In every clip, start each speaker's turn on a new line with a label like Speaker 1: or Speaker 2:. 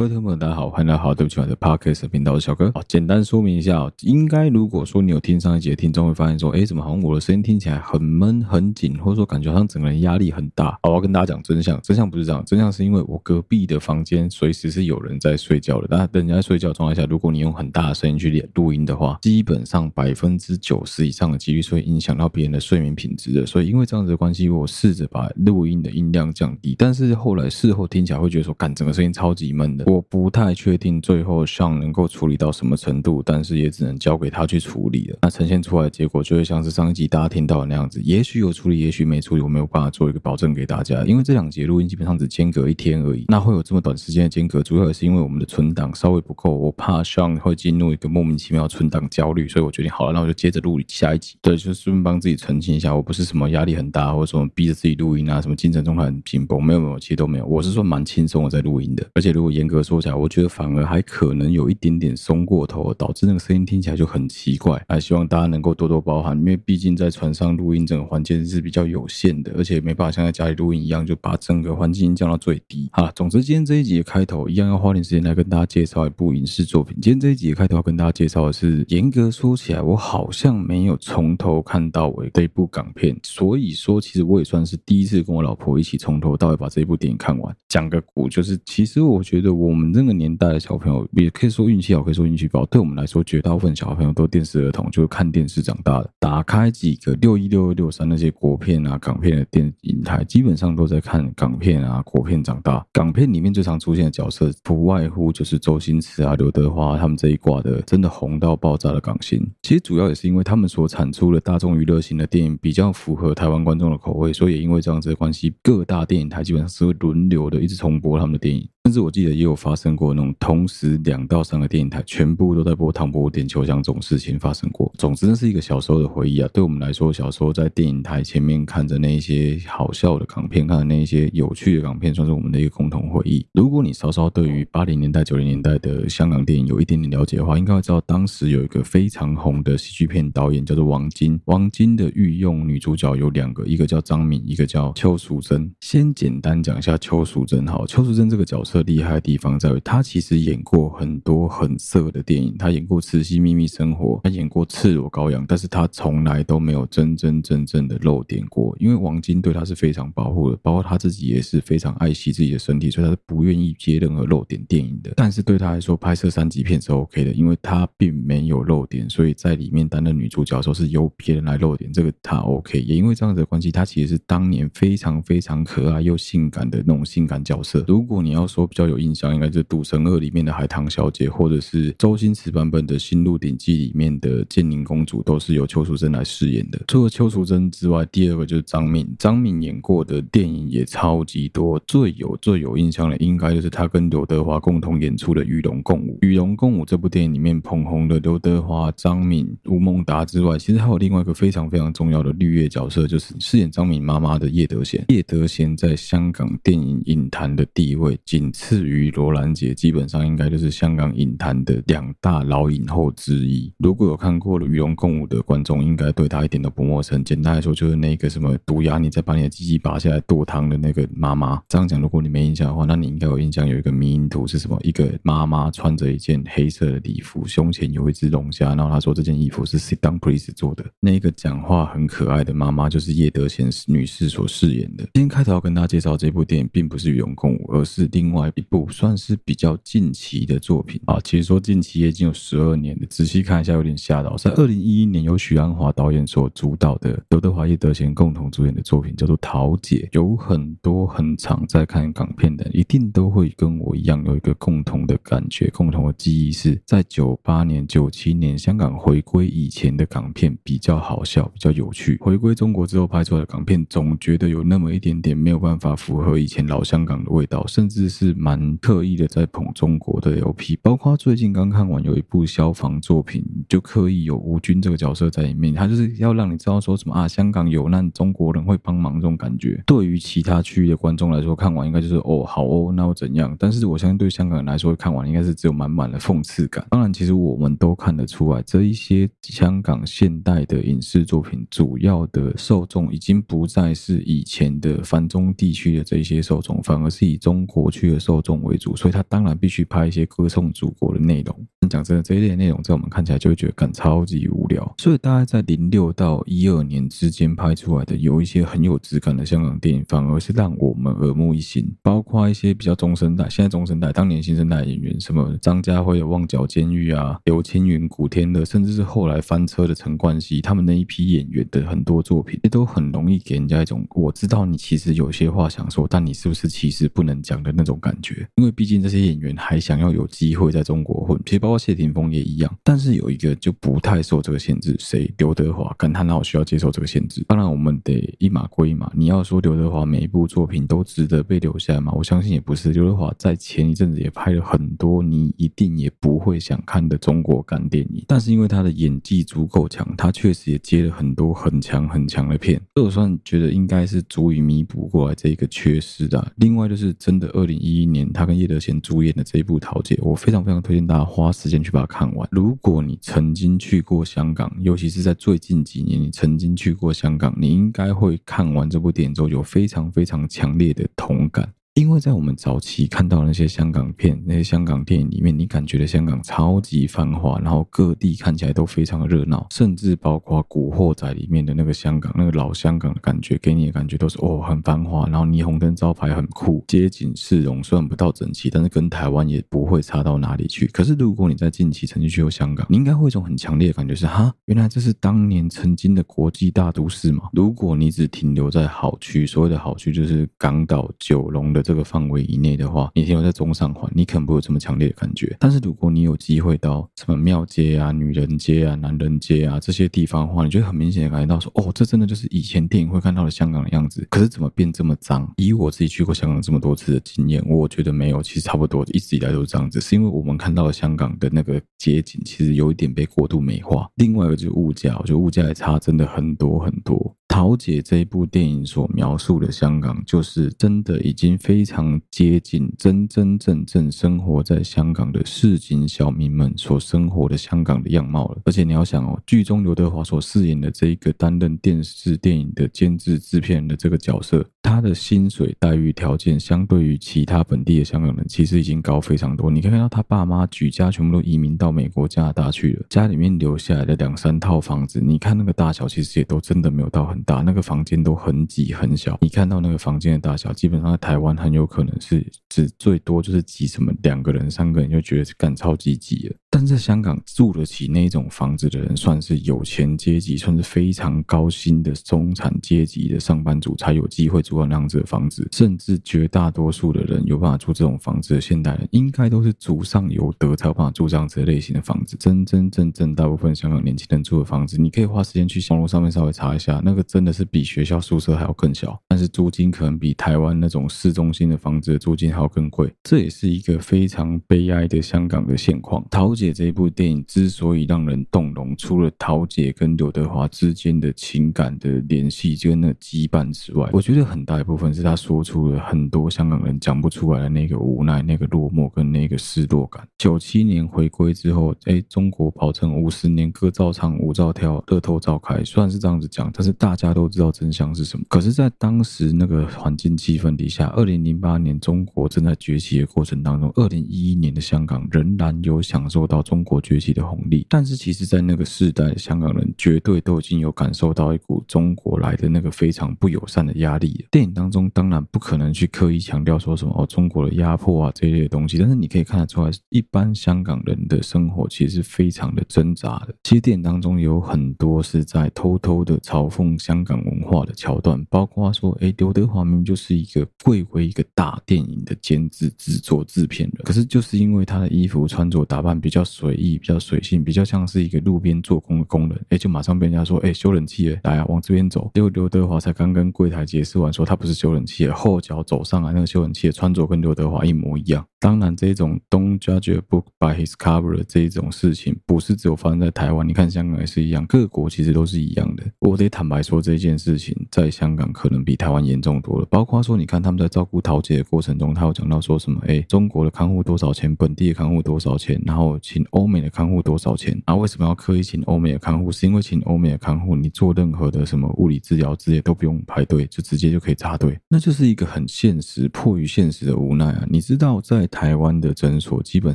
Speaker 1: 各位听众朋友，大家好，欢迎来到好对不起我的 Podcast 频道，我是小哥。好，简单说明一下哦，应该如果说你有听上一集的听众会发现说，哎，怎么好像我的声音听起来很闷、很紧，或者说感觉好像整个人压力很大。好，我要跟大家讲真相，真相不是这样，真相是因为我隔壁的房间随时是有人在睡觉的。那人家在睡觉状态下，如果你用很大的声音去录音的话，基本上百分之九十以上的几率是会影响到别人的睡眠品质的。所以因为这样子的关系，我试着把录音的音量降低，但是后来事后听起来会觉得说，干整个声音超级闷的。我不太确定最后像能够处理到什么程度，但是也只能交给他去处理了。那呈现出来的结果就会像是上一集大家听到的那样子，也许有处理，也许没处理，我没有办法做一个保证给大家。因为这两节录音基本上只间隔一天而已，那会有这么短时间的间隔，主要也是因为我们的存档稍微不够，我怕像会进入一个莫名其妙的存档焦虑，所以我决定好了，那我就接着录下一集。对，就顺便帮自己澄清一下，我不是什么压力很大，或者什么逼着自己录音啊，什么精神状态很紧绷，没有没有，其实都没有，我是说蛮轻松的在录音的。而且如果严格说起来，我觉得反而还可能有一点点松过头，导致那个声音听起来就很奇怪。还希望大家能够多多包涵，因为毕竟在船上录音整个环境是比较有限的，而且没办法像在家里录音一样，就把整个环境降到最低。好了，总之今天这一集的开头一样要花点时间来跟大家介绍一部影视作品。今天这一集的开头要跟大家介绍的是，严格说起来，我好像没有从头看到尾这一部港片，所以说其实我也算是第一次跟我老婆一起从头到尾把这一部电影看完。讲个古，就是其实我觉得我我们这个年代的小朋友也可以说运气好，可以说运气不好。对我们来说，绝大部分小朋友都电视儿童，就是看电视长大的。打开几个六一、六二、六三那些国片啊、港片的电影台，基本上都在看港片啊、国片长大。港片里面最常出现的角色，不外乎就是周星驰啊、刘德华他们这一挂的，真的红到爆炸的港星。其实主要也是因为他们所产出的大众娱乐型的电影比较符合台湾观众的口味，所以也因为这样子的关系，各大电影台基本上是会轮流的一直重播他们的电影。甚至我记得也有发生过那种同时两到三个电影台全部都在播《唐伯虎点秋香》这种事情发生过。总之，那是一个小时候的回忆啊。对我们来说，小时候在电影台前面看着那一些好笑的港片，看着那一些有趣的港片，算是我们的一个共同回忆。如果你稍稍对于八零年代、九零年代的香港电影有一点点了解的话，应该会知道当时有一个非常红的喜剧片导演叫做王晶。王晶的御用女主角有两个，一个叫张敏，一个叫邱淑贞。先简单讲一下邱淑贞，好，邱淑贞这个角色厉害的地方。在于他其实演过很多很色的电影，他演过《慈禧秘密生活》，他演过《赤裸羔羊》，但是他从来都没有真真正正的露点过，因为王晶对他是非常保护的，包括他自己也是非常爱惜自己的身体，所以他是不愿意接任何露点电影的。但是对他来说，拍摄三级片是 OK 的，因为他并没有露点，所以在里面担任女主角的时候是由别人来露点，这个他 OK。也因为这样子的关系，他其实是当年非常非常可爱又性感的那种性感角色。如果你要说比较有印象，应该是《赌神二》里面的海棠小姐，或者是周星驰版本的《新鹿鼎记》里面的建宁公主，都是由邱淑贞来饰演的。除了邱淑贞之外，第二个就是张敏。张敏演过的电影也超级多，最有最有印象的，应该就是她跟刘德华共同演出的《与龙共舞》。《与龙共舞》这部电影里面捧红的刘德华、张敏、吴孟达之外，其实还有另外一个非常非常重要的绿叶角色，就是饰演张敏妈妈的叶德娴。叶德娴在香港电影影坛的地位，仅次于罗兰姐。基本上应该就是香港影坛的两大老影后之一。如果有看过了《与龙共舞》的观众，应该对她一点都不陌生。简单来说，就是那个什么毒牙，你再把你的鸡鸡拔下来剁汤的那个妈妈。这样讲，如果你没印象的话，那你应该有印象，有一个迷因图是什么？一个妈妈穿着一件黑色的礼服，胸前有一只龙虾，然后她说这件衣服是 Sit Down Please 做的。那个讲话很可爱的妈妈，就是叶德娴女士所饰演的。今天开头要跟大家介绍这部电影，并不是《与龙共舞》，而是另外一部算是比较近期的作品啊，其实说近期也已经有十二年了，仔细看一下有点吓到。在二零一一年由许鞍华导演所主导的刘德华、叶德娴共同主演的作品叫做《桃姐》，有很多很常在看港片的，一定都会跟我一样有一个共同的感觉、共同的记忆，是在九八年、九七年香港回归以前的港片比较好笑、比较有趣。回归中国之后拍出来的港片，总觉得有那么一点点没有办法符合以前老香港的味道，甚至是蛮刻意的在捧中。国的 LP，包括最近刚看完有一部消防作品，就刻意有吴军这个角色在里面，他就是要让你知道说什么啊，香港有难，中国人会帮忙这种感觉。对于其他区域的观众来说，看完应该就是哦，好哦，那又怎样？但是我相信对香港人来说，看完应该是只有满满的讽刺感。当然，其实我们都看得出来，这一些香港现代的影视作品，主要的受众已经不再是以前的繁中地区的这一些受众，反而是以中国区的受众为主，所以他当然必须拍一些歌颂祖国的内容。讲真的，这一类内容在我们看起来就会觉得感超级无聊。所以大概在零六到一二年之间拍出来的有一些很有质感的香港电影，反而是让我们耳目一新。包括一些比较中生代，现在中生代，当年新生代演员，什么张家辉的《旺角监狱》啊，刘青云、古天乐，甚至是后来翻车的陈冠希，他们那一批演员的很多作品，也都很容易给人家一种我知道你其实有些话想说，但你是不是其实不能讲的那种感觉。因为毕竟这些演员还想要有机会在中国混，其实包括谢霆锋也一样。但是有一个就不太受这个限制，谁？刘德华，跟他那我需要接受这个限制？当然，我们得一码归一码。你要说刘德华每一部作品都值得被留下吗？我相信也不是。刘德华在前一阵子也拍了很多你一定也不会想看的中国干电影，但是因为他的演技足够强，他确实也接了很多很强很强的片，这我算觉得应该是足以弥补过来这一个缺失的。另外就是真的，二零一一年他跟叶德娴主演的这一部《桃姐》，我非常非常推荐大家花时间去把它看完。如果你曾经去过香港，尤其是在最近几年你曾经去过香港，你应该会看完这部电影之后有非常非常强烈的同感。因为在我们早期看到那些香港片、那些香港电影里面，你感觉的香港超级繁华，然后各地看起来都非常的热闹，甚至包括《古惑仔》里面的那个香港，那个老香港的感觉，给你的感觉都是哦很繁华，然后霓虹灯招牌很酷，街景市容虽然不到整齐，但是跟台湾也不会差到哪里去。可是如果你在近期曾经去过香港，你应该会有一种很强烈的感觉是哈，原来这是当年曾经的国际大都市嘛。如果你只停留在好区，所谓的好区就是港岛、九龙的。这个范围以内的话，你停留在中上环，你可能不会有这么强烈的感觉。但是如果你有机会到什么庙街啊、女人街啊、男人街啊这些地方的话，你就会很明显的感觉到说，哦，这真的就是以前电影会看到的香港的样子。可是怎么变这么脏？以我自己去过香港这么多次的经验，我觉得没有，其实差不多，一直以来都是这样子。是因为我们看到的香港的那个街景，其实有一点被过度美化。另外一个就是物价，我觉得物价也差真的很多很多。桃姐这一部电影所描述的香港，就是真的已经非非常接近真真正正生活在香港的市井小民们所生活的香港的样貌了。而且你要想哦，剧中刘德华所饰演的这一个担任电视电影的监制制片人的这个角色，他的薪水待遇条件相对于其他本地的香港人，其实已经高非常多。你可以看到他爸妈举家全部都移民到美国、加拿大去了，家里面留下来的两三套房子，你看那个大小，其实也都真的没有到很。大那个房间都很挤很小，你看到那个房间的大小，基本上在台湾很有可能是只最多就是挤什么两个人、三个人就觉得是干超级挤了。但在香港住得起那种房子的人，算是有钱阶级，算是非常高薪的中产阶级的上班族才有机会住到那样子的房子。甚至绝大多数的人有办法住这种房子的现代人，应该都是祖上有德才有办法住这样子的类型的房子。真真正正大部分香港年轻人住的房子，你可以花时间去网络上面稍微查一下，那个。真的是比学校宿舍还要更小，但是租金可能比台湾那种市中心的房子的租金还要更贵，这也是一个非常悲哀的香港的现况。淘姐这一部电影之所以让人动容，除了桃姐跟刘德华之间的情感的联系跟那羁绊之外，我觉得很大一部分是他说出了很多香港人讲不出来的那个无奈、那个落寞跟那个失落感。九七年回归之后，哎，中国保证五十年歌照唱、舞照跳、乐透照开，虽然是这样子讲，但是。大家都知道真相是什么，可是，在当时那个环境气氛底下，二零零八年中国正在崛起的过程当中，二零一一年的香港仍然有享受到中国崛起的红利。但是，其实，在那个时代，香港人绝对都已经有感受到一股中国来的那个非常不友善的压力。电影当中当然不可能去刻意强调说什么哦，中国的压迫啊这一类的东西，但是你可以看得出来，一般香港人的生活其实是非常的挣扎的。其实电影当中有很多是在偷偷的嘲讽。香港文化的桥段，包括说，哎，刘德华明明就是一个贵为一个大电影的监制、制作、制片人，可是就是因为他的衣服穿着打扮比较比较随意、比较随性、比较像是一个路边做工的工人，哎，就马上被人家说，哎，修冷气，来啊，往这边走。结果刘德华才刚跟柜台解释完，说他不是修冷气，后脚走上来，那个修冷气的穿着跟刘德华一模一样。当然，这种 “Don't judge a book by his cover” 这一种事情，不是只有发生在台湾。你看香港也是一样，各国其实都是一样的。我得坦白说，这件事情在香港可能比台湾严重多了。包括说，你看他们在照顾桃姐的过程中，他有讲到说什么？哎，中国的看护多少钱？本地的看护多少钱？然后请欧美的看护多少钱？啊，为什么要刻意请欧美的看护？是因为请欧美的看护，你做任何的什么物理治疗之类都不用排队，就直接就可以插队。那就是一个很现实、迫于现实的无奈啊！你知道，在台湾的诊所，基本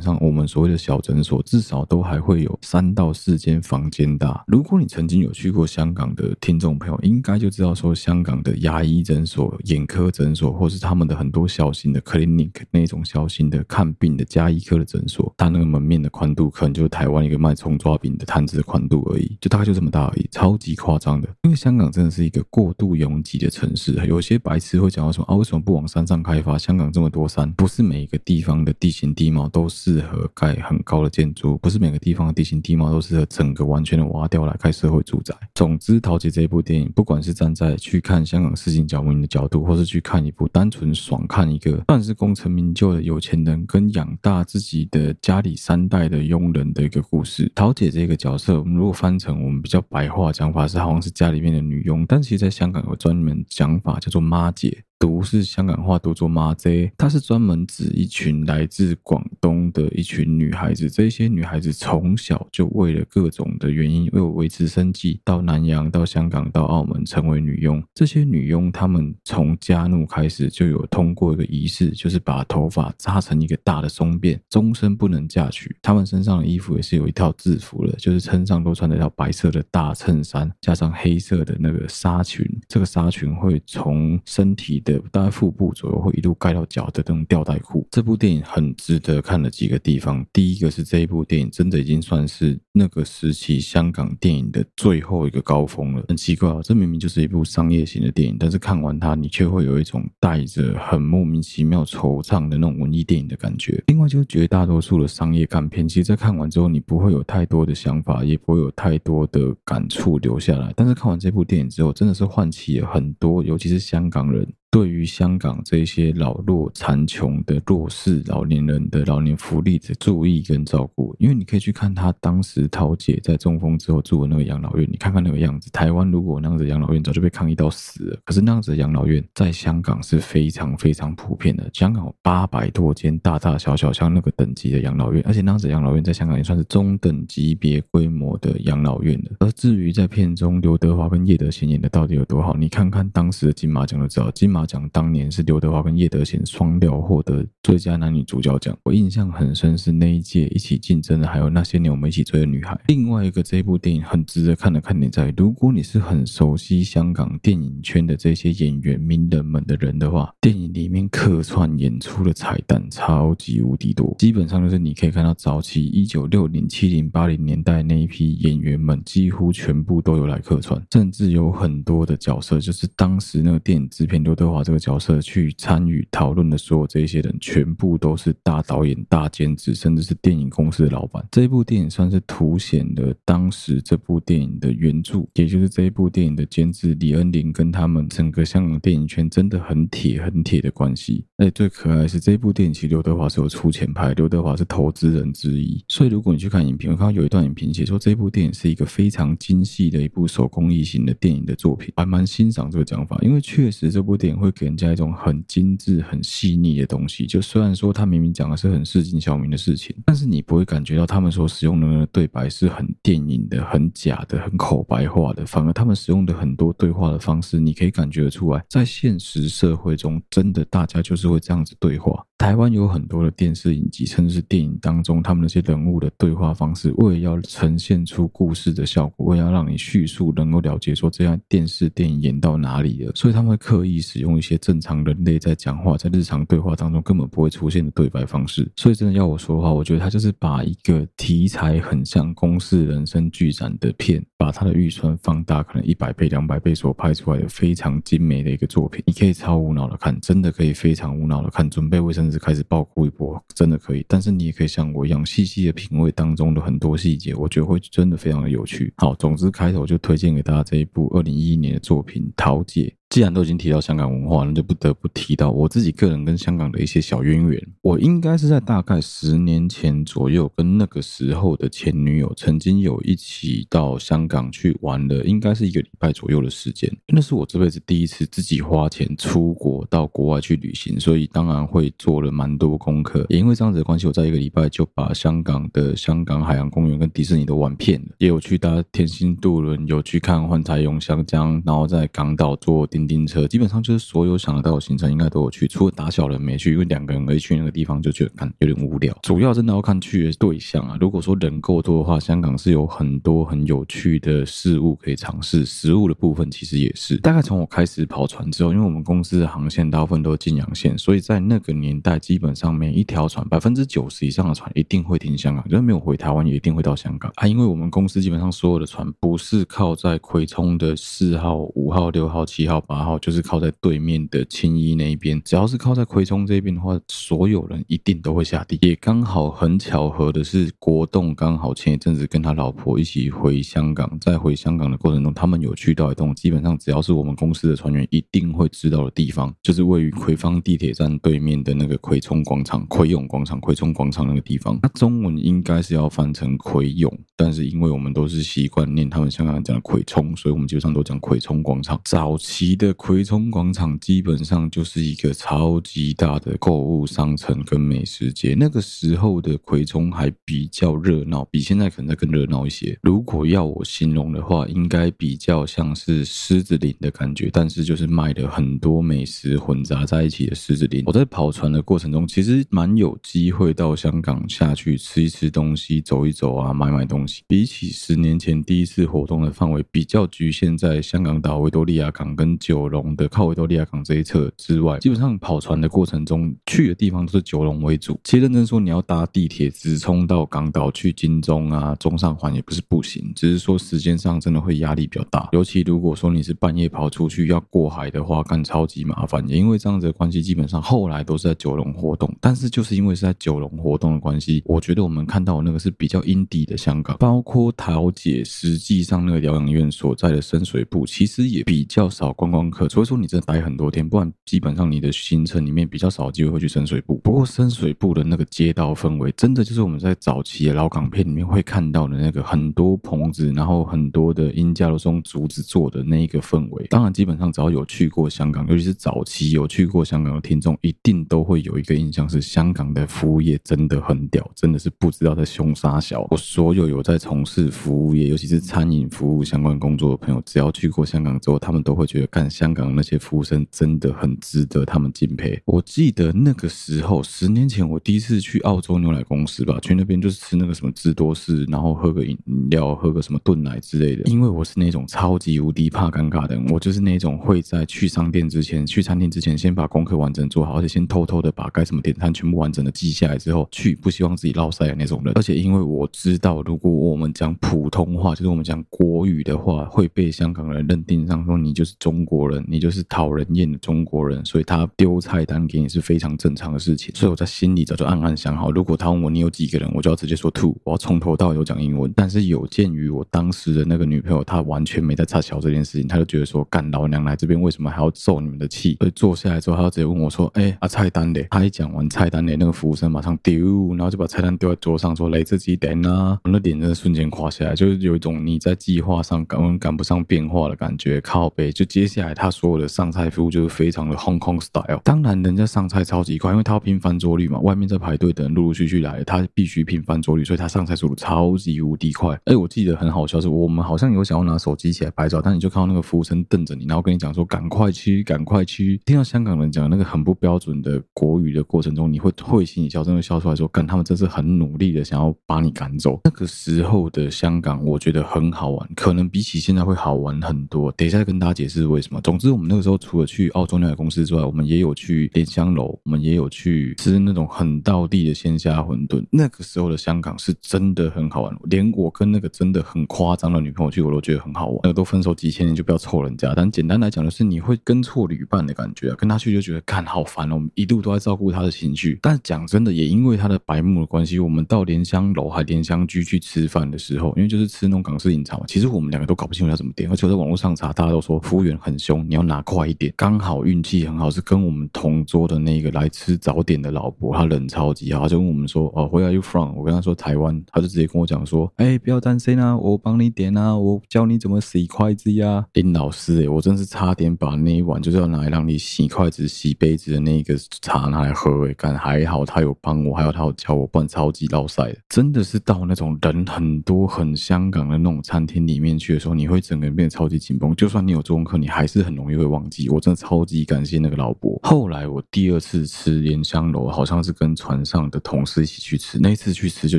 Speaker 1: 上我们所谓的小诊所，至少都还会有三到四间房间大。如果你曾经有去过香港的听众朋友，应该就知道说，香港的牙医诊所、眼科诊所，或是他们的很多小型的 clinic 那种小型的看病的加医科的诊所，它那个门面的宽度，可能就是台湾一个卖葱抓饼的摊子的宽度而已，就大概就这么大而已，超级夸张的。因为香港真的是一个过度拥挤的城市，有些白痴会讲到说啊，为什么不往山上开发？香港这么多山，不是每一个地方的地形地貌都适合盖很高的建筑，不是每个地方的地形地貌都适合整个完全的挖掉来盖社会住宅。总之，桃姐这一部电影，不管是站在去看香港市井小民的角度，或是去看一部单纯爽看一个算是功成名就的有钱人跟养大自己的家里三代的佣人的一个故事。桃姐这个角色，我们如果翻成我们比较白话讲法，是好像是家里面的女佣，但其实在香港有专门讲法叫做妈姐。读是香港话，读作妈姐，它是专门指一群来自广东的一群女孩子。这些女孩子从小就为了各种的原因，为了维持生计，到南洋、到香港、到澳门成为女佣。这些女佣，她们从家怒开始就有通过一个仪式，就是把头发扎成一个大的松辫，终身不能嫁娶。她们身上的衣服也是有一套制服的，就是身上都穿着一条白色的大衬衫，加上黑色的那个纱裙。这个纱裙会从身体的大概腹部左右会一路盖到脚的这种吊带裤。这部电影很值得看的几个地方，第一个是这一部电影真的已经算是那个时期香港电影的最后一个高峰了。很奇怪啊，这明明就是一部商业型的电影，但是看完它，你却会有一种带着很莫名其妙惆怅的那种文艺电影的感觉。另外，就是绝大多数的商业干片，其实，在看完之后，你不会有太多的想法，也不会有太多的感触留下来。但是看完这部电影之后，真的是唤起了很多，尤其是香港人。对于香港这些老弱残穷的弱势老年人的老年福利的注意跟照顾，因为你可以去看他当时桃姐在中风之后住的那个养老院，你看看那个样子。台湾如果那样子养老院早就被抗议到死了，可是那样子的养老院在香港是非常非常普遍的。香港有八百多间大大小小像那个等级的养老院，而且那样子养老院在香港也算是中等级别规模的养老院了。而至于在片中刘德华跟叶德娴演的到底有多好，你看看当时的金马奖就知道，金马。讲当年是刘德华跟叶德娴双料获得最佳男女主角奖，我印象很深是那一届一起竞争的，还有那些年我们一起追的女孩。另外一个这部电影很值得看的看点在，如果你是很熟悉香港电影圈的这些演员名人们的人的话，电影里面客串演出的彩蛋超级无敌多，基本上就是你可以看到早期一九六零、七零、八零年代那一批演员们几乎全部都有来客串，甚至有很多的角色就是当时那个电影制片刘德德华。这个角色去参与讨论的所有这些人，全部都是大导演、大监制，甚至是电影公司的老板。这部电影算是凸显了当时这部电影的原著，也就是这一部电影的监制李恩林跟他们整个香港电影圈真的很铁、很铁的关系。哎，最可爱的是这部电影，其实刘德华是有出钱拍，刘德华是投资人之一。所以如果你去看影评，我看到有一段影评写说，这部电影是一个非常精细的一部手工艺型的电影的作品，还蛮欣赏这个讲法，因为确实这部电影会。给人家一种很精致、很细腻的东西。就虽然说他明明讲的是很市井小民的事情，但是你不会感觉到他们所使用的那个对白是很电影的、很假的、很口白化的。反而他们使用的很多对话的方式，你可以感觉得出来，在现实社会中，真的大家就是会这样子对话。台湾有很多的电视影集，甚至是电影当中，他们那些人物的对话方式，为了要呈现出故事的效果，为了要让你叙述能够了解说这样电视电影演到哪里了，所以他们会刻意使用一些正常人类在讲话、在日常对话当中根本不会出现的对白方式。所以真的要我说的话，我觉得他就是把一个题材很像公式人生剧展的片，把他的预算放大，可能一百倍、两百倍所拍出来的非常精美的一个作品。你可以超无脑的看，真的可以非常无脑的看，准备卫生。甚至开始爆哭一波，真的可以。但是你也可以像我一样细细的品味当中的很多细节，我觉得会真的非常的有趣。好，总之开头就推荐给大家这一部二零一一年的作品《桃姐》。既然都已经提到香港文化，那就不得不提到我自己个人跟香港的一些小渊源。我应该是在大概十年前左右，跟那个时候的前女友曾经有一起到香港去玩了，应该是一个礼拜左右的时间。那是我这辈子第一次自己花钱出国到国外去旅行，所以当然会做了蛮多功课。也因为这样子的关系，我在一个礼拜就把香港的香港海洋公园跟迪士尼都玩遍了，也有去搭天星渡轮，有去看幻彩咏香江，然后在港岛坐叮叮车，基本上就是所有想得到的行程应该都有去，除了打小人没去，因为两个人可以去那个地方就觉得看有点无聊。主要真的要看去的对象啊，如果说人够多的话，香港是有很多很有趣的事物可以尝试，食物的部分其实也是。大概从我开始跑船之后，因为我们公司的航线大部分都是近洋线，所以在那个年代，基本上每一条船百分之九十以上的船一定会停香港，就是没有回台湾也一定会到香港啊。因为我们公司基本上所有的船不是靠在葵涌的四号、五号、六号、七号、八号，就是靠在对面的青衣那一边。只要是靠在葵涌这边的话，所有人一定都会下地。也刚好很巧合的是，国栋刚好前一阵子跟他老婆一起回香港，在回香港的过程中，他们有去到一栋基本上只要是我们公司的船员一定会知道的地方，就是位于葵芳地铁站对面的那个葵涌广场、葵涌广场、葵涌广场那个地方。那中文应该是要翻成葵涌，但是因为我们都是习惯念他们香港人讲的葵涌，所以我们基本上都讲葵涌广场。早期的葵涌广场基本上就是一个超级大的购物商城跟美食街。那个时候的葵涌还比较热闹，比现在可能再更热闹一些。如果要我形容的话，应该比较像是狮子林的感觉，但是就是卖的很多美食混杂在一起的狮子林。我在跑船的过程中，其实蛮有机会到香港下去吃一吃东西、走一走啊，买买东西。比起十年前第一次活动的范围，比较局限在香港岛、维多利亚港跟九龙的靠维多利亚港这一侧之外，基本上跑船的过程中去的地方都是九龙为主。其实认真说，你要搭地铁直冲到港岛去金钟啊、中上环也不是不行，只是说时间上真的会压力比较大。尤其如果说你是半夜跑出去要过海的话，干超级麻烦。也因为这样子的关系，基本上后来都是在九龙活动。但是就是因为是在九龙活动的关系，我觉得我们看到的那个是比较阴底的香港，包括桃姐实际上那个疗养院所在的深水埗，其实也比较少观光光客。所以说你真的待很多天，不然基本上你的行程里面比较少机会会去深水埗。不过深水埗的那个街道氛围，真的就是我们在早期的老港片里面会看到的那个很多棚子，然后很多的鹰架都是用竹子做的那一个氛围。当然，基本上只要有去过香港，尤其是早期有去过香港的听众，一定都会有一个印象是香港的服务业真的很屌，真的是不知道在凶杀小。我所有有在从事服务业，尤其是餐饮服务相关工作的朋友，只要去过香港之后，他们都会觉得，干香港那些服务生真的很值得他们敬佩。我记得那个时候，十年前我第一次去澳洲牛奶公司吧，去那边就是吃那个什么芝多士，然后喝个饮料，喝个什么炖奶之类的。因为我是那种超级无敌怕尴尬的人，我就是那种会在去商店之前、去餐厅之前，先把功课完整做好，而且先偷偷的把该怎么点餐全部完整的记下来之后去，不希望自己落赛的那种人。而且因为我知道，如果我们讲普通话，就是我们讲国语的话，会被香港人认定上说你就是中国国人，你就是讨人厌的中国人，所以他丢菜单给你是非常正常的事情。所以我在心里早就暗暗想好，如果他问我你有几个人，我就要直接说 two，我要从头到尾都讲英文。但是有鉴于我当时的那个女朋友，她完全没在插桥这件事情，她就觉得说，干老娘来这边为什么还要受你们的气？所以坐下来之后，她就直接问我说，哎、啊菜单嘞？她一讲完菜单嘞，那个服务生马上丢，然后就把菜单丢在桌上说，来这几点啊？我那脸真的瞬间垮下来，就是有一种你在计划上赶赶不上变化的感觉。靠北，就接下他所有的上菜服务就是非常的 Hong Kong style。当然，人家上菜超级快，因为他要拼翻桌率嘛，外面在排队的人陆陆续续来，他必须拼翻桌率，所以他上菜速度超级无敌快。哎，我记得很好笑，是我们好像有想要拿手机起来拍照，但你就看到那个服务生瞪着你，然后跟你讲说赶快去，赶快去。听到香港人讲那个很不标准的国语的过程中，你会会心一笑，真的笑出来说，干他们真是很努力的想要把你赶走。那个时候的香港，我觉得很好玩，可能比起现在会好玩很多。等一下再跟大家解释为什么。什么总之，我们那个时候除了去澳洲牛奶公司之外，我们也有去莲香楼，我们也有去吃那种很道地的鲜虾馄饨。那个时候的香港是真的很好玩，连我跟那个真的很夸张的女朋友去，我都觉得很好玩。那个都分手几千年，就不要凑人家。但简单来讲，就是你会跟错旅伴的感觉啊，跟他去就觉得看好烦哦。我们一度都在照顾他的情绪。但讲真的，也因为他的白目的关系，我们到莲香楼还莲香居去吃饭的时候，因为就是吃那种港式饮茶嘛，其实我们两个都搞不清楚要怎么点。而且我在网络上查，大家都说服务员很很凶，你要拿快一点。刚好运气很好，是跟我们同桌的那个来吃早点的老婆，她人超级好，就问我们说：“哦，Where are you from？” 我跟他说台湾，他就直接跟我讲说：“哎、不要担心啊，我帮你点啊，我教你怎么洗筷子呀、啊。”林老师、哎，我真是差点把那一碗就是要拿来让你洗筷子、洗杯子的那个茶拿来喝、欸，哎，干还好他有帮我，还有他有教我，不然超级落赛的。真的是到那种人很多、很香港的那种餐厅里面去的时候，你会整个人变得超级紧绷。就算你有做功课，你还是很容易会忘记。我真的超级感谢那个老伯。后来我第二次吃莲香楼，好像是跟船上的同事一起去吃。那一次去吃就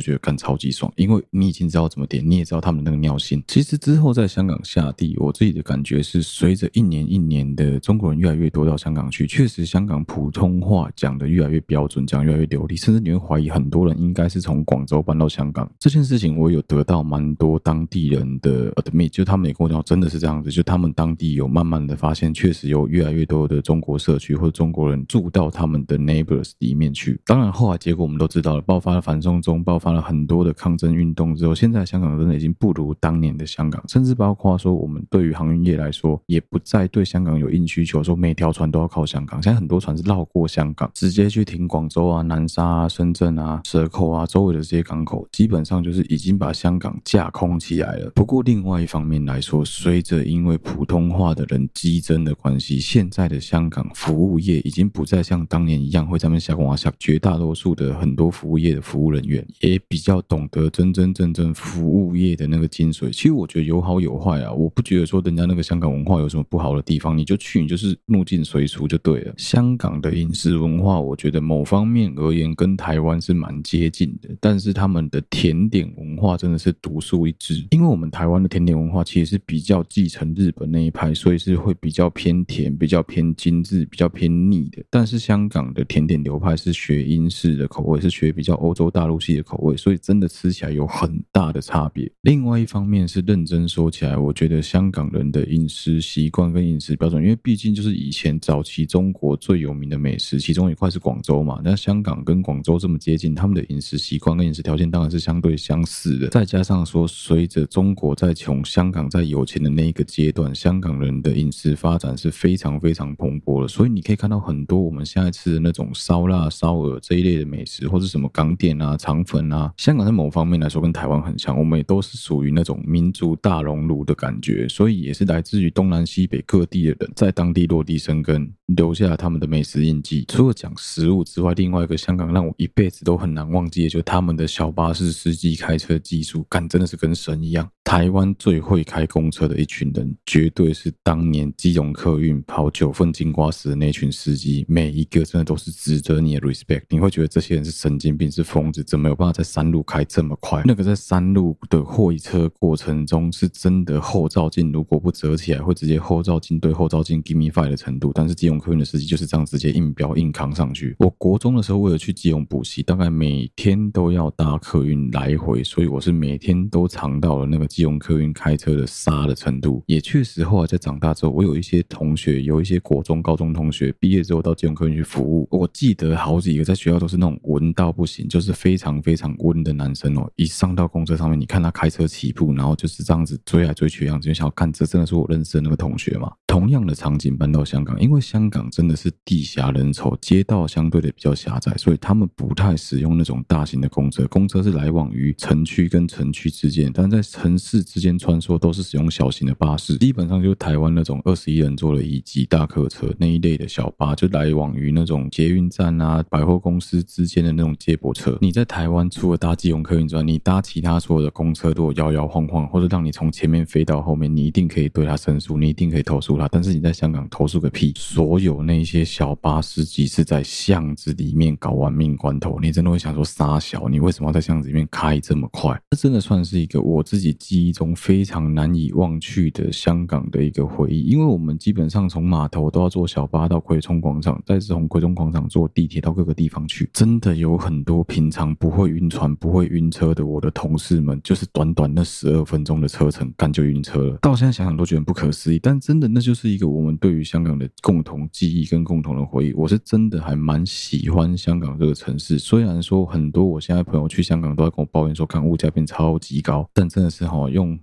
Speaker 1: 觉得干超级爽，因为你已经知道怎么点，你也知道他们那个尿性。其实之后在香港下地，我自己的感觉是，随着一年一年的中国人越来越多到香港去，确实香港普通话讲的越来越标准，讲越来越流利，甚至你会怀疑很多人应该是从广州搬到香港。这件事情我有得到蛮多当地人的 admit，就他们也跟我讲，真的是这样子，就他们当地有慢慢的发现，确实有越来越多的中国社区或者中国人住到他们的 neighbors 里面去。当然后来结果我们都知道了，爆发了反送中，爆发了很多的抗争运动之后，现在香港真的已经不如当年的香港，甚至包括说我们对于航运业来说，也不再对香港有硬需求，说每条船都要靠香港。现在很多船是绕过香港，直接去停广州啊、南沙啊、深圳啊、蛇口啊周围的这些港口，基本上就是已经把香港架空起来了。不过另外一方面来说，随着因为普通话的人激增的关系，现在的香港服务业已经不再像当年一样会在那边瞎逛啊瞎。绝大多数的很多服务业的服务人员也比较懂得真真正正服务业的那个精髓。其实我觉得有好有坏啊，我不觉得说人家那个香港文化有什么不好的地方，你就去，你就是入境随俗就对了。香港的饮食文化，我觉得某方面而言跟台湾是蛮接近的，但是他们的甜点文化真的是独树一帜。因为我们台湾的甜点文化其实是比较继承日本那一派，所以是会比较偏甜、比较偏精致、比较偏腻的。但是香港的甜点流派是学英式的口味，是学比较欧洲大陆系的口味，所以真的吃起来有很大的差别。另外一方面是认真说起来，我觉得香港人的饮食习惯跟饮食标准，因为毕竟就是以前早期中国最有名的美食，其中一块是广州嘛。那香港跟广州这么接近，他们的饮食习惯跟饮食条件当然是相对相似的。再加上说，随着中国在穷，香港在有钱的那一个阶段，香港人的饮是发展是非常非常蓬勃的。所以你可以看到很多我们现在吃的那种烧腊、烧鹅这一类的美食，或是什么港点啊、肠粉啊，香港在某方面来说跟台湾很像，我们也都是属于那种民族大熔炉的感觉，所以也是来自于东南西北各地的人在当地落地生根，留下了他们的美食印记。除了讲食物之外，另外一个香港让我一辈子都很难忘记的，就是他们的小巴士司机开车技术，干真的是跟神一样。台湾最会开公车的一群人，绝对是当年基隆客运跑九份金瓜石的那群司机，每一个真的都是值得你的 respect。你会觉得这些人是神经病，是疯子，怎么有办法在山路开这么快？那个在山路的会车过程中，是真的后照镜如果不折起来，会直接后照镜对后照镜 give me five 的程度。但是基隆客运的司机就是这样直接硬飙硬扛上去。我国中的时候，为了去基隆补习，大概每天都要搭客运来回，所以我是每天都尝到了那个。基隆客运开车的杀的程度，也确实后来在长大之后，我有一些同学，有一些国中、高中同学毕业之后到基隆客运去服务。我记得好几个在学校都是那种温到不行，就是非常非常温的男生哦。一上到公车上面，你看他开车起步，然后就是这样子追来追去的样子，就想要看这真的是我认识的那个同学吗？同样的场景搬到香港，因为香港真的是地狭人稠，街道相对的比较狭窄，所以他们不太使用那种大型的公车。公车是来往于城区跟城区之间，但在城市。之间穿梭都是使用小型的巴士，基本上就是台湾那种二十一人座的乙级大客车那一类的小巴，就来往于那种捷运站啊、百货公司之间的那种接驳车。你在台湾除了搭基隆客运之外，你搭其他所有的公车都摇摇晃晃，或者让你从前面飞到后面，你一定可以对他申诉，你一定可以投诉他。但是你在香港投诉个屁！所有那些小巴司机是在巷子里面搞玩命关头，你真的会想说傻小，你为什么要在巷子里面开这么快？这真的算是一个我自己记。忆中非常难以忘去的香港的一个回忆，因为我们基本上从码头都要坐小巴到葵涌广场，再是从葵涌广场坐地铁到各个地方去。真的有很多平常不会晕船、不会晕车的我的同事们，就是短短那十二分钟的车程，干就晕车了。到现在想想都觉得不可思议，但真的那就是一个我们对于香港的共同记忆跟共同的回忆。我是真的还蛮喜欢香港这个城市，虽然说很多我现在朋友去香港都在跟我抱怨说，看物价变超级高，但真的是哈。用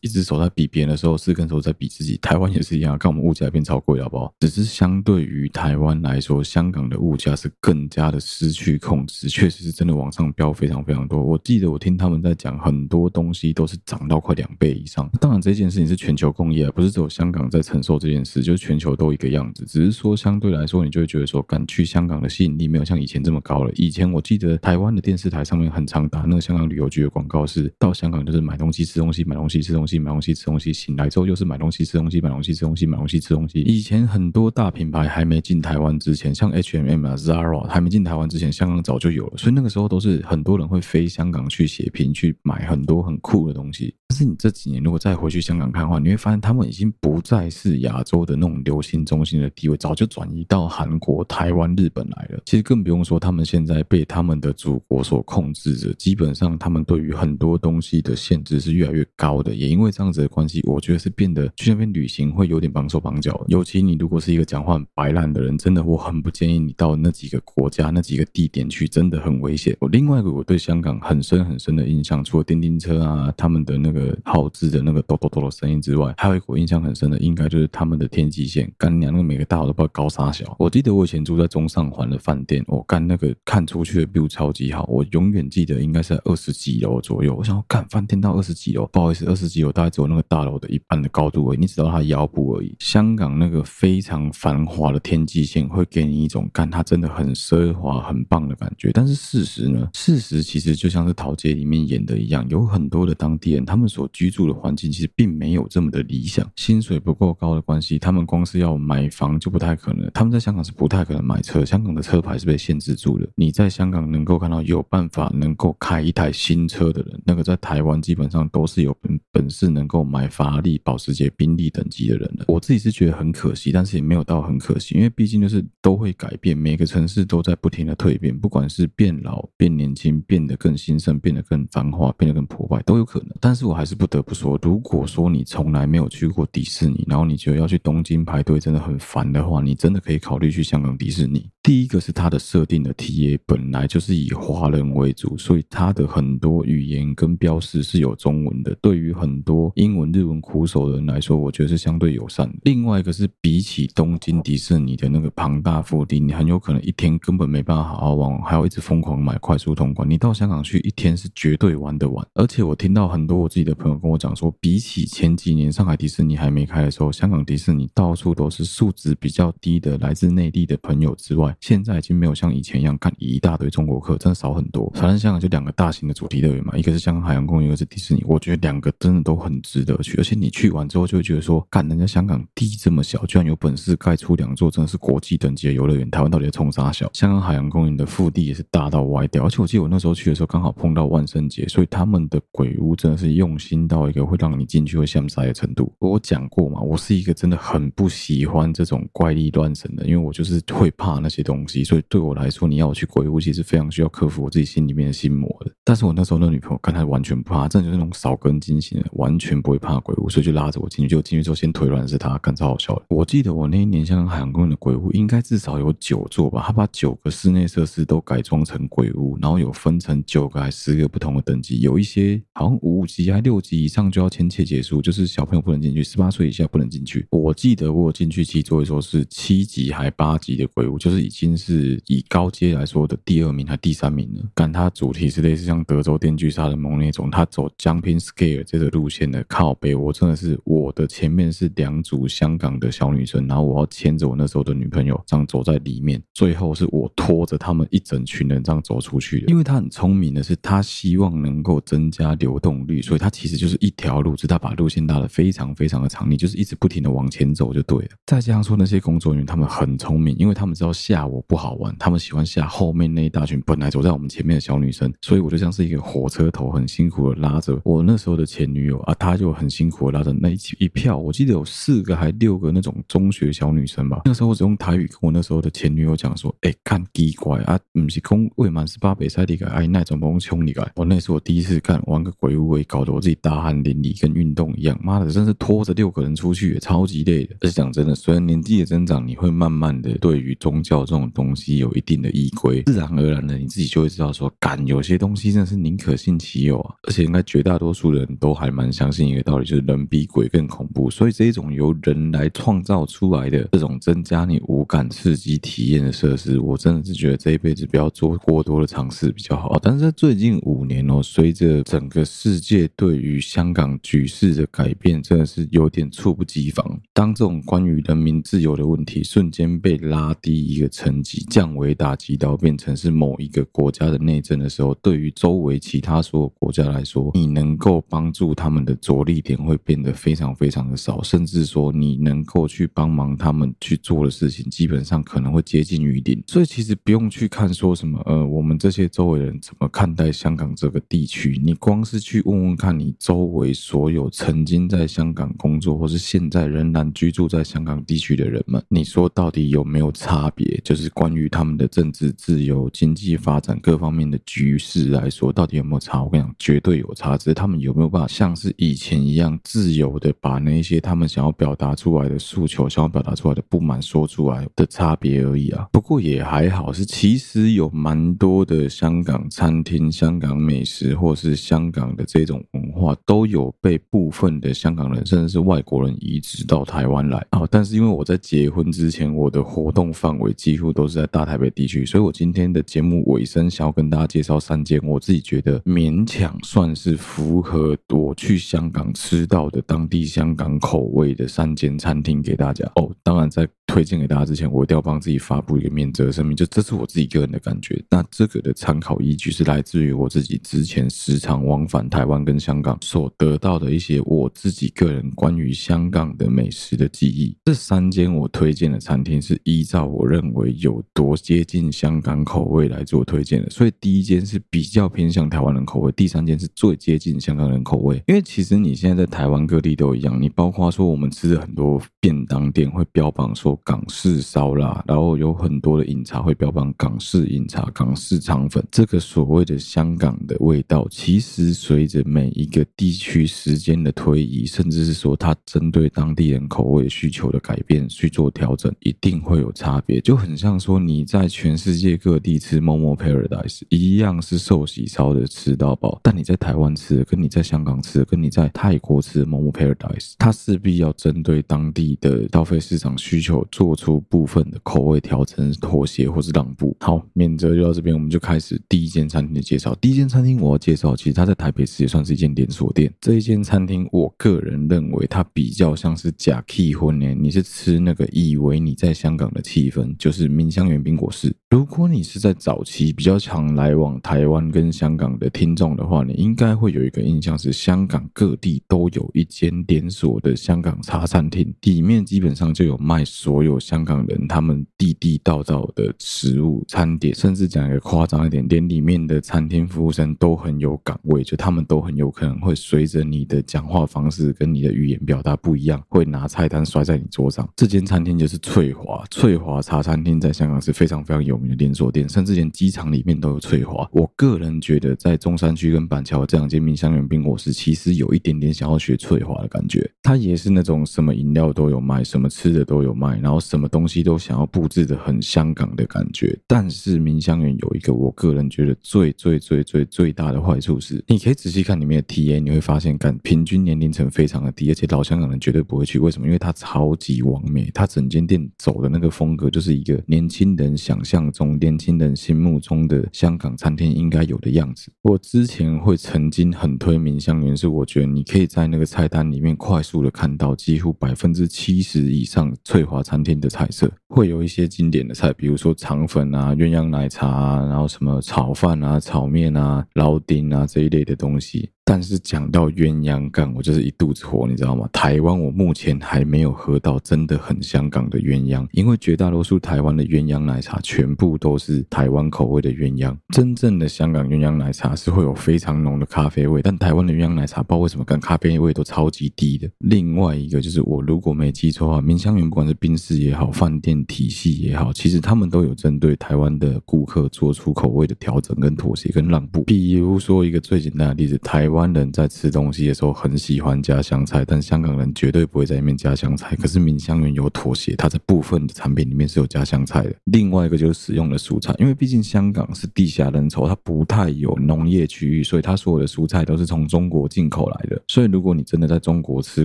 Speaker 1: 一只手在比别人的时候，四根手在比自己。台湾也是一样，看我们物价变超贵，好不好？只是相对于台湾来说，香港的物价是更加的失去控制，确实是真的往上飙非常非常多。我记得我听他们在讲，很多东西都是涨到快两倍以上。当然，这件事情是全球共业，不是只有香港在承受这件事，就是全球都一个样子。只是说相对来说，你就会觉得说，敢去香港的吸引力没有像以前这么高了。以前我记得台湾的电视台上面很常打那个香港旅游局的广告，是到香港就是买东西、吃东西、买东西、吃东西。买东西吃东西，醒来之后又是买东西吃东西，买东西吃东西，买东西吃东西。以前很多大品牌还没进台湾之前，像 H&M 啊、Zara 还没进台湾之前，香港早就有了。所以那个时候都是很多人会飞香港去血拼，去买很多很酷的东西。但是你这几年如果再回去香港看的话，你会发现他们已经不再是亚洲的那种流行中心的地位，早就转移到韩国、台湾、日本来了。其实更不用说他们现在被他们的祖国所控制着，基本上他们对于很多东西的限制是越来越高的，也因为。这样子的关系，我觉得是变得去那边旅行会有点绑手绑脚。尤其你如果是一个讲话很白烂的人，真的我很不建议你到那几个国家、那几个地点去，真的很危险。我另外一个我对香港很深很深的印象，除了叮叮车啊，他们的那个耗资的那个咚咚咚的声音之外，还有一股印象很深的，应该就是他们的天际线。干娘那个每个大楼都不知道高啥小。我记得我以前住在中上环的饭店，我干那个看出去的 view 超级好，我永远记得应该是在二十几楼左右。我想要干饭店到二十几楼，不好意思，二十几楼。大概只有那个大楼的一半的高度而已，你只到它腰部而已。香港那个非常繁华的天际线，会给你一种干它真的很奢华、很棒的感觉。但是事实呢？事实其实就像是桃姐里面演的一样，有很多的当地人，他们所居住的环境其实并没有这么的理想，薪水不够高的关系，他们光是要买房就不太可能。他们在香港是不太可能买车，香港的车牌是被限制住的。你在香港能够看到有办法能够开一台新车的人，那个在台湾基本上都是有本本事。能够买法拉利、保时捷、宾利等级的人的，我自己是觉得很可惜，但是也没有到很可惜，因为毕竟就是都会改变，每个城市都在不停的蜕变，不管是变老、变年轻、变得更兴盛、变得更繁华、变得更破败，都有可能。但是我还还是不得不说，如果说你从来没有去过迪士尼，然后你就要去东京排队真的很烦的话，你真的可以考虑去香港迪士尼。第一个是它的设定的 TA 本来就是以华人为主，所以它的很多语言跟标示是有中文的，对于很多英文、日文苦手的人来说，我觉得是相对友善的。另外一个是，比起东京迪士尼的那个庞大腹地，你很有可能一天根本没办法好好玩，还要一直疯狂买快速通关。你到香港去一天是绝对玩得完。而且我听到很多我自己的朋友跟我讲说，比起前几年上海迪士尼还没开的时候，香港迪士尼到处都是素质比较低的来自内地的朋友之外，现在已经没有像以前一样干一大堆中国客，真的少很多。反正香港就两个大型的主题乐园嘛，一个是香港海洋公园，一个是迪士尼。我觉得两个真的都。很值得去，而且你去完之后就会觉得说，干人家香港地这么小，居然有本事盖出两座真的是国际等级的游乐园。台湾到底在冲啥小？香港海洋公园的腹地也是大到歪掉，而且我记得我那时候去的时候刚好碰到万圣节，所以他们的鬼屋真的是用心到一个会让你进去会吓死的程度。我讲过嘛，我是一个真的很不喜欢这种怪力乱神的，因为我就是会怕那些东西，所以对我来说，你要我去鬼屋，其实非常需要克服我自己心里面的心魔的。但是我那时候那女朋友看她完全不怕，真的就是那种少根筋型的，完全不会怕鬼屋，所以就拉着我进去。就进去之后，先腿软是他，干超好笑的。我记得我那一年香港海洋公园的鬼屋应该至少有九座吧，他把九个室内设施都改装成鬼屋，然后有分成九个还十个不同的等级，有一些好像五级还六级以上就要签切结束，就是小朋友不能进去，十八岁以下不能进去。我记得我进去骑座位说是七级还八级的鬼屋，就是已已经是以高阶来说的第二名还第三名了。但它主题是类似像德州电锯杀人魔那种，他走 jumping scare 这个路线的靠背。我真的是我的前面是两组香港的小女生，然后我要牵着我那时候的女朋友这样走在里面，最后是我拖着他们一整群人这样走出去的。因为他很聪明的是，他希望能够增加流动率，所以他其实就是一条路，只是他把路线拉得非常非常的长，你就是一直不停的往前走就对了。再加上说那些工作人员他们很聪明，因为他们知道下吓我不好玩，他们喜欢吓后面那一大群本来走在我们前面的小女生，所以我就像是一个火车头，很辛苦的拉着我那时候的前女友啊，她就很辛苦。的拉着那一一票，我记得有四个还六个那种中学小女生吧。那时候我只用台语跟我那时候的前女友讲说：“哎、欸，看奇怪啊，不是讲未满十八北赛那个哎，那种不用冲你个。”我那是我第一次看玩个鬼屋，搞得我自己大汗淋漓，跟运动一样。妈的，真是拖着六个人出去也超级累的。而且讲真的，随着年纪的增长，你会慢慢的对于宗教这种东西有一定的依归，自然而然的你自己就会知道说，感有些东西真的是宁可信其有啊。而且应该绝大多数人都还蛮相信一个道理，就是人比鬼更恐怖。所以这一种由人来创造出来的这种增加你五感刺激体验的设施，我真的是觉得这一辈子不要做过多的尝试比较好。但是在最近五年哦，随着整个世界对于香港局势的改变，真的是有点猝不及防。当这种关于人民自由的问题瞬间被拉低一个层级，降维打击到变成是某一个国家的内政的时候，对于周围其他所有国家来说，你能够帮助他们的着力点会变得非常非常的少，甚至说你能够去帮忙他们去做的事情，基本上可能会接近于零。所以其实不用去看说什么，呃，我们这些周围人怎么看待香港这个地区，你光是去问问看你周围所有曾经在香港工作或是现在仍然居住在香港地区的人们，你说到底有没有差别？就是关于他们的政治自由、经济发展各方面的局势来说，到底有没有差？我跟你讲，绝对有差。只是他们有没有办法像是以前一样自由的把那些他们想要表达出来的诉求、想要表达出来的不满说出来的差别而已啊。不过也还好，是其实有蛮多的香港餐厅、香港美食，或是香港的这种文化，都有被部分的香港人甚至是外国人移植到台湾来啊。但是因为我在结婚之前，我的活动范围几乎都是在大台北地区，所以我今天的节目尾声想要跟大家介绍三间我自己觉得勉强算是符合我去香港吃到的当地香港口味的三间餐厅给大家哦。当然，在推荐给大家之前，我一定要帮自己发布一个免责声明，就这是我自己个人的感觉。那这个的参考依据是来自于我自己之前时常往返台湾跟香港所得到的一些我自己个人关于香港的美食的记忆。这三间我推荐的餐厅是依照我认为有多接近香港口味来做推荐的，所以第一间是比较偏向台湾人口味，第三间是最接近香港人口味。因为其实你现在在台湾各地都一样，你包括说我们吃的很多便当店会标榜说港式烧腊，然后有很多的饮茶会标榜港式饮茶、港式肠粉。这个所谓的香港的味道，其实随着每一个地区时间的推移，甚至是说它针对当地人口味需求的改变去做调整，一定会有差别。就很很像说你在全世界各地吃 Momo Paradise 一样是寿喜烧的吃到饱，但你在台湾吃跟你在香港吃跟你在泰国吃 Momo Paradise，它势必要针对当地的消费市场需求做出部分的口味调整、妥协或是让步。好，免责就到这边，我们就开始第一间餐厅的介绍。第一间餐厅我要介绍，其实它在台北市也算是一间连锁店。这一间餐厅，我个人认为它比较像是假 key 婚呢，你是吃那个以为你在香港的气氛，就是是明香园冰果室。如果你是在早期比较常来往台湾跟香港的听众的话，你应该会有一个印象是，香港各地都有一间连锁的香港茶餐厅，里面基本上就有卖所有香港人他们地地道道的食物餐点，甚至讲一个夸张一点，连里面的餐厅服务生都很有港味，就他们都很有可能会随着你的讲话方式跟你的语言表达不一样，会拿菜单摔在你桌上。这间餐厅就是翠华，翠华茶餐厅在香港是非常非常有。连锁店，甚至连机场里面都有翠华。我个人觉得，在中山区跟板桥这两间明香园冰果室，其实有一点点想要学翠华的感觉。它也是那种什么饮料都有卖，什么吃的都有卖，然后什么东西都想要布置的很香港的感觉。但是明香园有一个我个人觉得最最最最最大的坏处是，你可以仔细看里面的 TA，你会发现，感平均年龄层非常的低，而且老香港人绝对不会去。为什么？因为它超级完美，它整间店走的那个风格就是一个年轻人想象。中年轻人心目中的香港餐厅应该有的样子。我之前会曾经很推明香园，是我觉得你可以在那个菜单里面快速的看到几乎百分之七十以上翠华餐厅的菜色，会有一些经典的菜，比如说肠粉啊、鸳鸯奶茶啊，然后什么炒饭啊、炒面啊、捞丁啊这一类的东西。但是讲到鸳鸯干，我就是一肚子火，你知道吗？台湾我目前还没有喝到真的很香港的鸳鸯，因为绝大多数台湾的鸳鸯奶茶全部都是台湾口味的鸳鸯。真正的香港鸳鸯奶茶是会有非常浓的咖啡味，但台湾的鸳鸯奶茶不知道为什么跟咖啡味都超级低的。另外一个就是我如果没记错的话，明香园不管是冰室也好，饭店体系也好，其实他们都有针对台湾的顾客做出口味的调整跟妥协跟让步。比如说一个最简单的例子，台湾。湾人在吃东西的时候很喜欢加香菜，但香港人绝对不会在里面加香菜。可是敏香园有妥协，它在部分的产品里面是有加香菜的。另外一个就是使用的蔬菜，因为毕竟香港是地下人稠，它不太有农业区域，所以它所有的蔬菜都是从中国进口来的。所以如果你真的在中国吃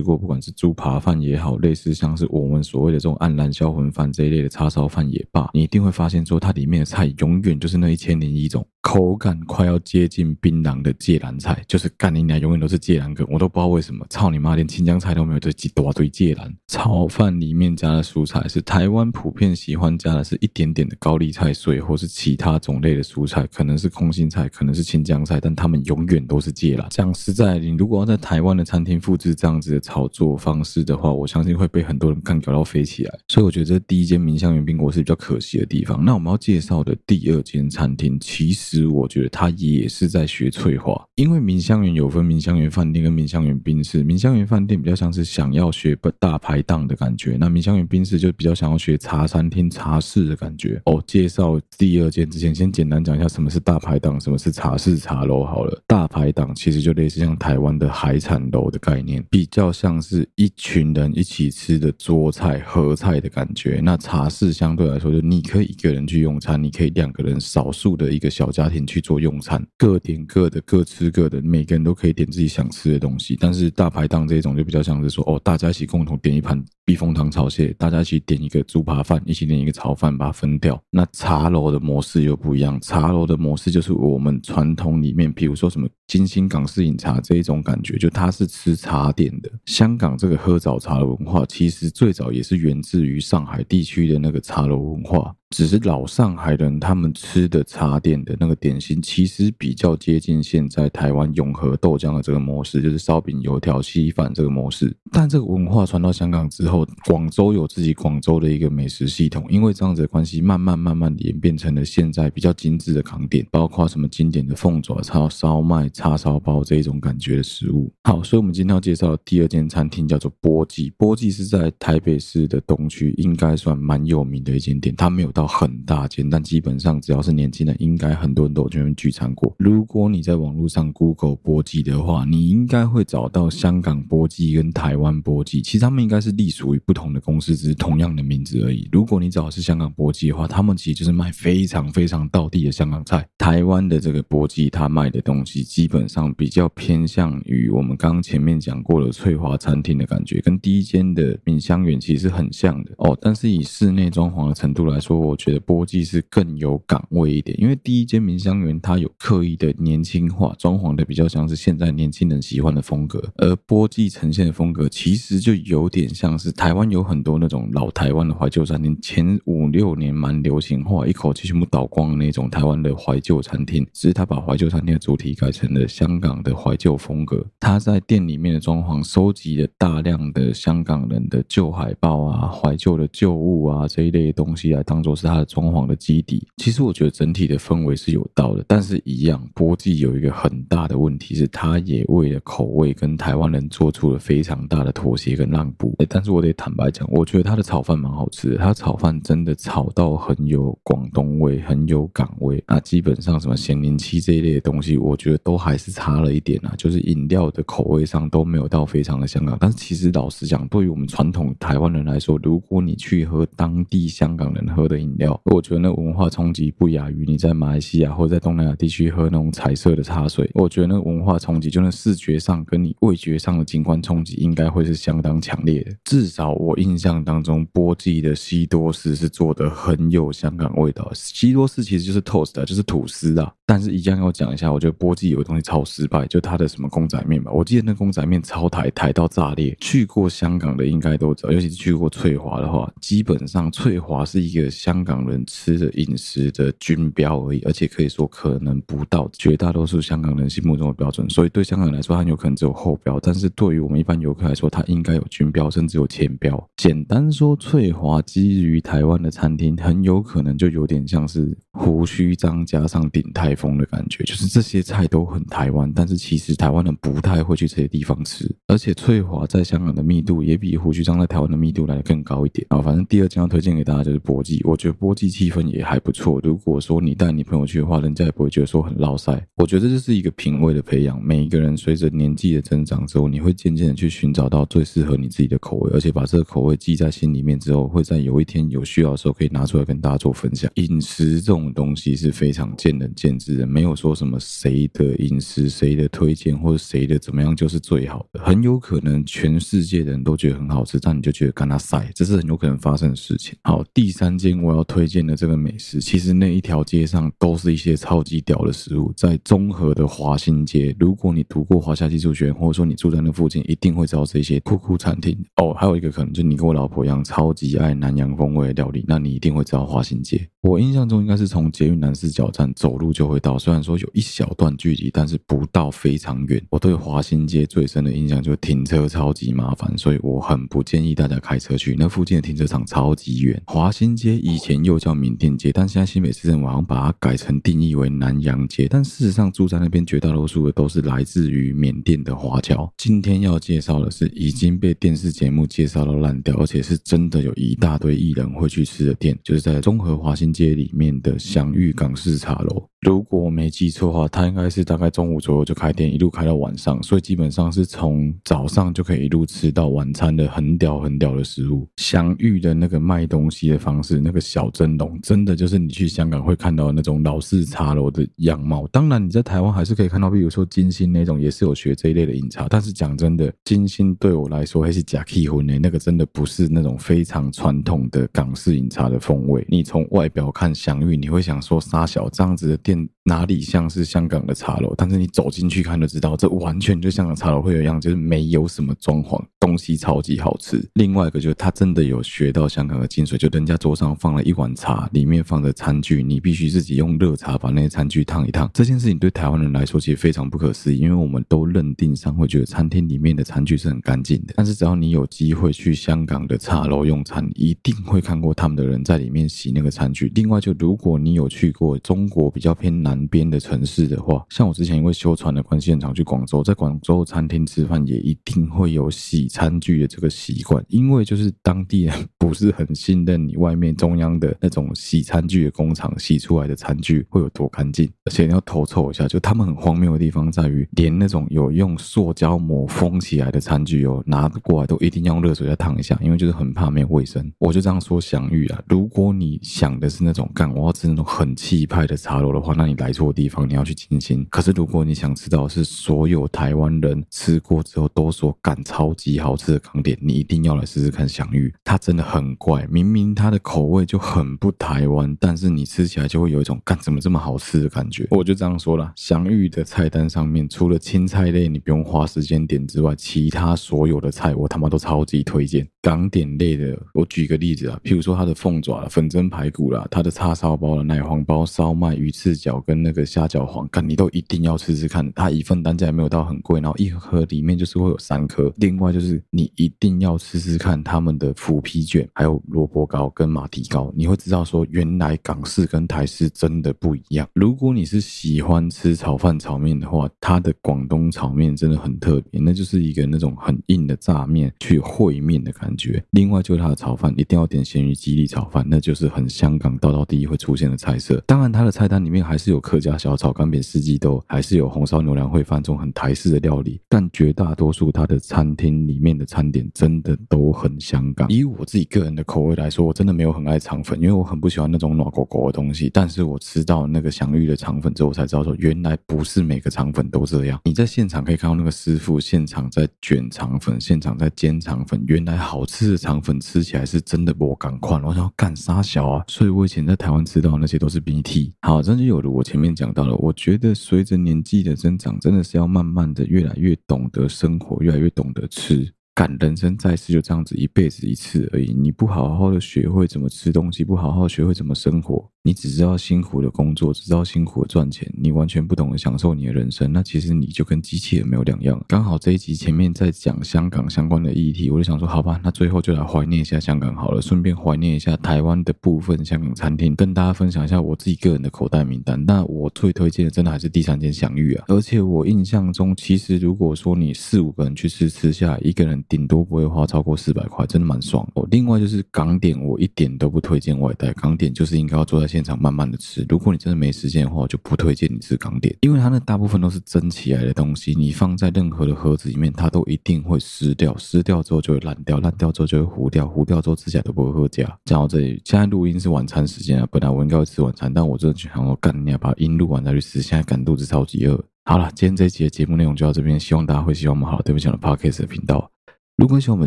Speaker 1: 过，不管是猪扒饭也好，类似像是我们所谓的这种黯然销魂饭这一类的叉烧饭也罢，你一定会发现说它里面的菜永远就是那一千零一种。口感快要接近槟榔的芥兰菜，就是干你娘，永远都是芥兰梗，我都不知道为什么，操你妈，连青江菜都没有，这几大堆芥兰。炒饭里面加的蔬菜是台湾普遍喜欢加的，是一点点的高丽菜碎，或是其他种类的蔬菜，可能是空心菜，可能是青江菜，但他们永远都是芥兰。讲实在，你如果要在台湾的餐厅复制这样子的炒作方式的话，我相信会被很多人干搞到飞起来。所以我觉得这第一间明香园宾果是比较可惜的地方。那我们要介绍的第二间餐厅，其实。其实我觉得他也是在学翠华，因为明香园有分明香园饭店跟明香园宾室。明香园饭店比较像是想要学大排档的感觉，那明香园宾室就比较想要学茶餐厅茶室的感觉。哦，介绍第二间之前，先简单讲一下什么是大排档，什么是茶室茶楼好了。大排档其实就类似像台湾的海产楼的概念，比较像是一群人一起吃的桌菜合菜的感觉。那茶室相对来说，就你可以一个人去用餐，你可以两个人少数的一个小家。家庭去做用餐，各点各的，各吃各的，每个人都可以点自己想吃的东西。但是大排档这种就比较像是说，哦，大家一起共同点一盘避风塘炒蟹，大家一起点一个猪扒饭，一起点一个炒饭，把它分掉。那茶楼的模式又不一样，茶楼的模式就是我们传统里面，比如说什么金星港式饮茶这一种感觉，就它是吃茶点的。香港这个喝早茶的文化，其实最早也是源自于上海地区的那个茶楼文化。只是老上海人他们吃的茶点的那个点心，其实比较接近现在台湾永和豆浆的这个模式，就是烧饼、油条、稀饭这个模式。但这个文化传到香港之后，广州有自己广州的一个美食系统，因为这样子的关系，慢慢慢慢演变成了现在比较精致的港点，包括什么经典的凤爪、叉烧麦、叉烧包这一种感觉的食物。好，所以我们今天要介绍的第二间餐厅叫做波记。波记是在台北市的东区，应该算蛮有名的一间店，它没有到很大间，但基本上只要是年轻人，应该很多人都有去那边聚餐过。如果你在网络上 Google 波记的话，你应该会找到香港波记跟台湾波记，其实他们应该是隶属属于不同的公司，只是同样的名字而已。如果你找的是香港波记的话，他们其实就是卖非常非常道地的香港菜。台湾的这个波记，他卖的东西基本上比较偏向于我们刚刚前面讲过的翠华餐厅的感觉，跟第一间的敏香园其实很像的哦。但是以室内装潢的程度来说，我觉得。波记是更有港味一点，因为第一间明香园它有刻意的年轻化，装潢的比较像是现在年轻人喜欢的风格，而波记呈现的风格其实就有点像是台湾有很多那种老台湾的怀旧餐厅，前五六年蛮流行化，一口气全部倒光的那种台湾的怀旧餐厅，只是他把怀旧餐厅的主题改成了香港的怀旧风格。他在店里面的装潢收集了大量的香港人的旧海报啊、怀旧的旧物啊这一类的东西来当做是他的。装潢的基底，其实我觉得整体的氛围是有道的，但是一样，波记有一个很大的问题是，他也为了口味跟台湾人做出了非常大的妥协跟让步。但是我得坦白讲，我觉得他的炒饭蛮好吃的，他炒饭真的炒到很有广东味，很有港味。那基本上什么咸柠七这一类的东西，我觉得都还是差了一点啊，就是饮料的口味上都没有到非常的香港。但是其实老实讲，对于我们传统台湾人来说，如果你去喝当地香港人喝的饮料，我觉得那文化冲击不亚于你在马来西亚或者在东南亚地区喝那种彩色的茶水。我觉得那文化冲击，就那视觉上跟你味觉上的景观冲击，应该会是相当强烈的。至少我印象当中，波记的西多士是做的很有香港味道。西多士其实就是 toast，就是吐司啊。但是一样要讲一下，我觉得波记有个东西超失败，就它的什么公仔面吧。我记得那公仔面超台台到炸裂。去过香港的应该都知道，尤其是去过翠华的话，基本上翠华是一个香港人吃。的饮食的军标而已，而且可以说可能不到绝大多数香港人心目中的标准，所以对香港人来说，它有可能只有后标；但是对于我们一般游客来说，它应该有军标，甚至有填标。简单说，翠华基于台湾的餐厅，很有可能就有点像是胡须张加上鼎泰丰的感觉，就是这些菜都很台湾，但是其实台湾人不太会去这些地方吃。而且翠华在香港的密度也比胡须张在台湾的密度来得更高一点。啊，反正第二间要推荐给大家就是波记，我觉得波记气氛也还不错。如果说你带你朋友去的话，人家也不会觉得说很落赛。我觉得这是一个品味的培养，每一个人随着年纪的增长之后，你会渐渐的去寻找到最适合你自己的口味，而且把这个口味记在心里面之后，会在有一天有需要的时候可以拿出来跟大家做分享。饮食这种东西是非常见仁见智的，没有说什么谁的饮食谁的推荐或者谁的怎么样就是最好的，很有可能全世界的人都觉得很好吃，但你就觉得干他塞，这是很有可能发生的事情。好，第三间我要推荐的这个美食，其实那一条街上都是一些超级屌的食物，在中和的华新街，如果你读过华夏技术学院，或者说你住在那附近，一定会知道这些酷酷餐厅。哦，还有一个可能就你跟我老婆一样，超级爱南洋风味的料理，那你一定会知道华新街。我印象中应该是从捷运南四角站走路就会到，虽然说有一小段距离，但是不到非常远。我对华新街最深的印象就是停车超级麻烦，所以我很不建议大家开车去。那附近的停车场超级远。华新街以前又叫缅甸街，但现在新北市政府好像把它改成定义为南洋街。但事实上住在那边绝大多数的都是来自于缅甸的华侨。今天要介绍的是已经被电视节目介绍到烂掉，而且是真的有一大堆艺人会去吃的店，就是在中和华新街里面的祥玉港式茶楼。如果我没记错的话，它应该是大概中午左右就开店，一路开到晚上，所以基本上是从早上就可以一路吃到晚餐的很屌很屌的食物。祥玉的那个卖东西的方式，那个小蒸笼，真的就是你去香港会看到那种老式茶楼的样貌。当然你在台湾还是可以看到，比如说金星那种，也是有学这一类的饮茶。但是讲真的，金星对我来说还是假气魂呢，那个真的不是那种非常传统的港式饮茶的风味。你从外表看祥玉，你会想说沙小这样子的店。哪里像是香港的茶楼？但是你走进去看就知道，这完全就香港茶楼会有一样，就是没有什么装潢，东西超级好吃。另外一个就是他真的有学到香港的精髓，就人家桌上放了一碗茶，里面放着餐具，你必须自己用热茶把那些餐具烫一烫。这件事情对台湾人来说其实非常不可思议，因为我们都认定上会觉得餐厅里面的餐具是很干净的。但是只要你有机会会去香港的茶楼用餐，一定会看过他们的人在里面洗那个餐具。另外，就如果你有去过中国比较偏南边的城市的话，像我之前因为修船的关系，很常去广州，在广州餐厅吃饭也一定会有洗餐具的这个习惯，因为就是当地人不是很信任你外面中央的那种洗餐具的工厂洗出来的餐具会有多干净，而且你要偷凑一下，就他们很荒谬的地方在于，连那种有用塑胶膜封起来的餐具哦，拿过来都一定要用热水再烫一下，因为就是很怕没有卫生。我就这样说享誉啊，如果你想的是那种干我要吃那种很气派的茶楼的话，那你来错地方，你要去金星。可是如果你想知道是所有台湾人吃过之后都说干超级好吃的港点，你一定要来试试看享誉。它真的很怪，明明它的口味就很不台湾，但是你吃起来就会有一种干怎么这么好吃的感觉。我就这样说了，享誉的菜单上面除了青菜类你不用花时间点之外，其他所有的菜我他妈都超级推荐。港点类的，我举个例子啊，譬如说它的凤爪、粉蒸排骨啦、它的叉烧包了、奶黄包、烧麦、鱼翅饺跟那个虾饺皇，干你都一定要吃吃看。它一份单价也没有到很贵，然后一盒里面就是会有三颗。另外就是你一定要吃吃看他们的腐皮卷，还有萝卜糕跟马蹄糕，你会知道说原来港式跟台式真的不一样。如果你是喜欢吃炒饭炒面的话，它的广东炒面真的很特别，那就是一个那种很硬的炸面去烩面的感觉。另外就是它的炒饭一定要点咸鱼鸡粒炒饭，那就是很香港道道第一会出现的菜色。当然，它的菜单里面还是有客家小炒、干煸四季豆，还是有红烧牛腩烩饭这种很台式的料理。但绝大多数它的餐厅里面的餐点真的都很香港。以我自己个人的口味来说，我真的没有很爱肠粉，因为我很不喜欢那种软狗狗的东西。但是我吃到那个享誉的肠粉之后，我才知道说原来不是每个肠粉都这样。你在现场可以看到那个师傅现场在卷肠粉，现场在煎肠粉，原来好。吃的肠粉吃起来是真的我赶快，我想要干啥小啊？所以我以前在台湾吃到那些都是 BT。好，这就有了我前面讲到了。我觉得随着年纪的增长，真的是要慢慢的越来越懂得生活，越来越懂得吃。干，人生在世就这样子一辈子一次而已，你不好好的学会怎么吃东西，不好好学会怎么生活。你只知道辛苦的工作，只知道辛苦的赚钱，你完全不懂得享受你的人生，那其实你就跟机器人没有两样。刚好这一集前面在讲香港相关的议题，我就想说，好吧，那最后就来怀念一下香港好了，顺便怀念一下台湾的部分香港餐厅，跟大家分享一下我自己个人的口袋名单。那我最推荐的真的还是第三间享誉啊，而且我印象中，其实如果说你四五个人去吃，吃下一个人顶多不会花超过四百块，真的蛮爽哦。另外就是港点，我一点都不推荐外带，港点就是应该要坐在现场慢慢的吃。如果你真的没时间的话，我就不推荐你吃港点，因为它那大部分都是蒸起来的东西，你放在任何的盒子里面，它都一定会湿掉，湿掉之后就会烂掉，烂掉之后就会糊掉，糊掉之后吃起来都不会合家。讲到这里，现在录音是晚餐时间啊，本来我应该会吃晚餐，但我真的想说干，你要把音录完再去吃，现在赶肚子超级饿。好了，今天这一集的节目内容就到这边，希望大家会喜欢我们好对不起我的 Podcast 的频道。如果喜欢我们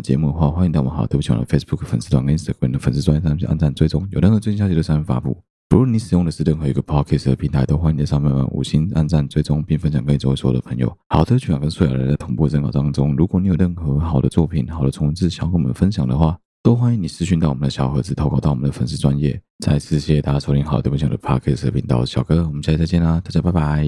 Speaker 1: 节目的话，欢迎到我们好对不起我的 Facebook 粉丝团跟 Instagram 的粉丝专页上去按赞追踪，有任何最新消息都上面发布。不论你使用的是任何一个 Podcast 的平台，都欢迎在上面五星按赞追踪，并分享给周围所有的朋友。好的，全网跟所有人在同步征稿当中，如果你有任何好的作品、好的文字想跟我们分享的话，都欢迎你私讯到我们的小盒子，投稿到我们的粉丝专页。再次谢谢大家收听好对不起的 Podcast 频道，小哥，我们下期再见啦，大家拜拜。